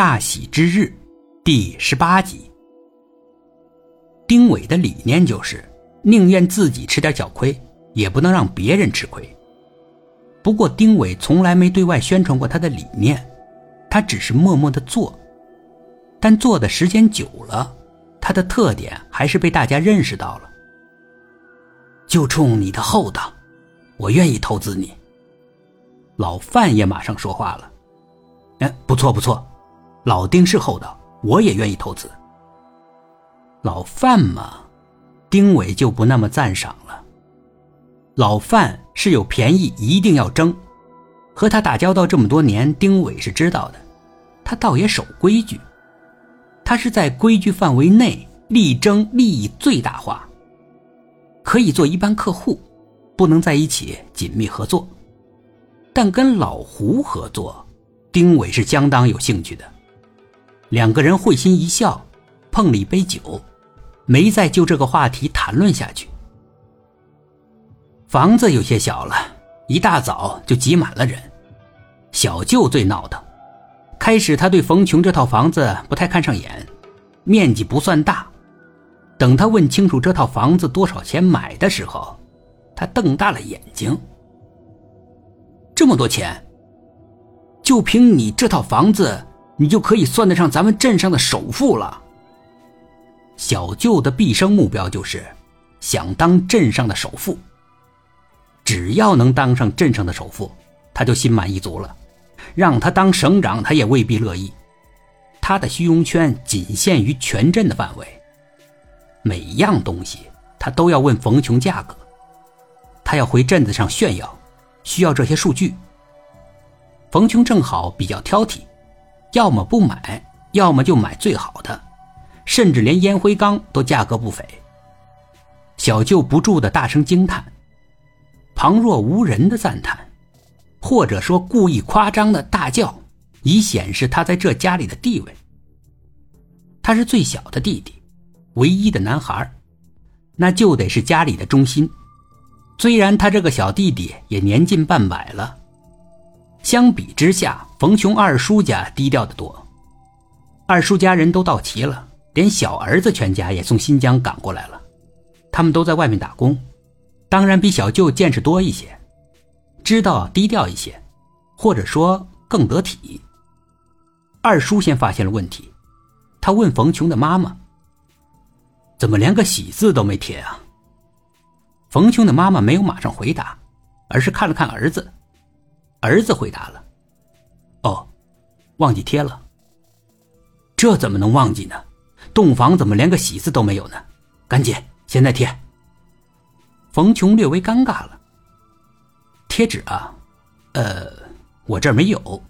大喜之日，第十八集。丁伟的理念就是，宁愿自己吃点小亏，也不能让别人吃亏。不过，丁伟从来没对外宣传过他的理念，他只是默默的做。但做的时间久了，他的特点还是被大家认识到了。就冲你的厚道，我愿意投资你。老范也马上说话了：“哎，不错不错。”老丁是厚道，我也愿意投资。老范嘛，丁伟就不那么赞赏了。老范是有便宜一定要争，和他打交道这么多年，丁伟是知道的，他倒也守规矩。他是在规矩范围内力争利益最大化，可以做一般客户，不能在一起紧密合作。但跟老胡合作，丁伟是相当有兴趣的。两个人会心一笑，碰了一杯酒，没再就这个话题谈论下去。房子有些小了，一大早就挤满了人。小舅最闹腾，开始他对冯琼这套房子不太看上眼，面积不算大。等他问清楚这套房子多少钱买的时候，他瞪大了眼睛：“这么多钱？就凭你这套房子？”你就可以算得上咱们镇上的首富了。小舅的毕生目标就是想当镇上的首富。只要能当上镇上的首富，他就心满意足了。让他当省长，他也未必乐意。他的虚荣圈仅限于全镇的范围，每样东西他都要问冯琼价格。他要回镇子上炫耀，需要这些数据。冯琼正好比较挑剔。要么不买，要么就买最好的，甚至连烟灰缸都价格不菲。小舅不住的大声惊叹，旁若无人的赞叹，或者说故意夸张的大叫，以显示他在这家里的地位。他是最小的弟弟，唯一的男孩，那就得是家里的中心。虽然他这个小弟弟也年近半百了。相比之下，冯琼二叔家低调的多。二叔家人都到齐了，连小儿子全家也从新疆赶过来了。他们都在外面打工，当然比小舅见识多一些，知道低调一些，或者说更得体。二叔先发现了问题，他问冯琼的妈妈：“怎么连个喜字都没贴啊？”冯琼的妈妈没有马上回答，而是看了看儿子。儿子回答了：“哦，忘记贴了。这怎么能忘记呢？洞房怎么连个喜字都没有呢？赶紧，现在贴。”冯琼略微尴尬了。贴纸啊，呃，我这儿没有，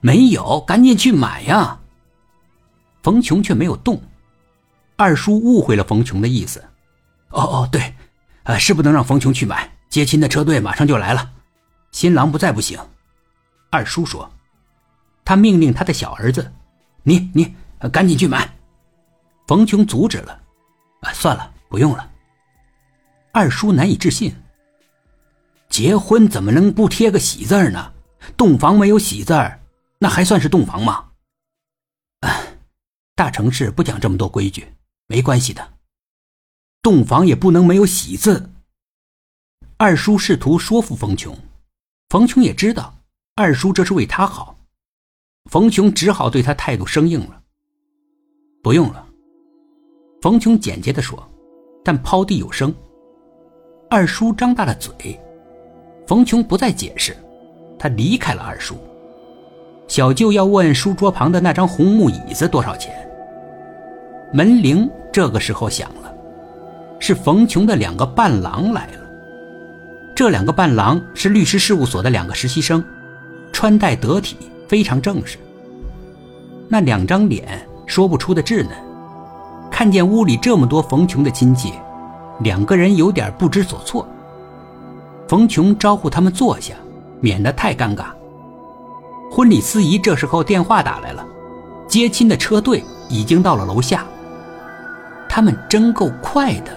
没有，赶紧去买呀。冯琼却没有动。二叔误会了冯琼的意思。哦哦，对，呃，是不能让冯琼去买，接亲的车队马上就来了。新郎不在不行，二叔说，他命令他的小儿子：“你你赶紧去买。”冯琼阻止了：“啊，算了，不用了。”二叔难以置信：“结婚怎么能不贴个喜字呢？洞房没有喜字那还算是洞房吗？”啊，大城市不讲这么多规矩，没关系的。洞房也不能没有喜字。二叔试图说服冯琼。冯琼也知道二叔这是为他好，冯琼只好对他态度生硬了。不用了，冯琼简洁的说，但抛地有声。二叔张大了嘴，冯琼不再解释，他离开了二叔。小舅要问书桌旁的那张红木椅子多少钱。门铃这个时候响了，是冯琼的两个伴郎来了。这两个伴郎是律师事务所的两个实习生，穿戴得体，非常正式。那两张脸说不出的稚嫩，看见屋里这么多冯琼的亲戚，两个人有点不知所措。冯琼招呼他们坐下，免得太尴尬。婚礼司仪这时候电话打来了，接亲的车队已经到了楼下。他们真够快的。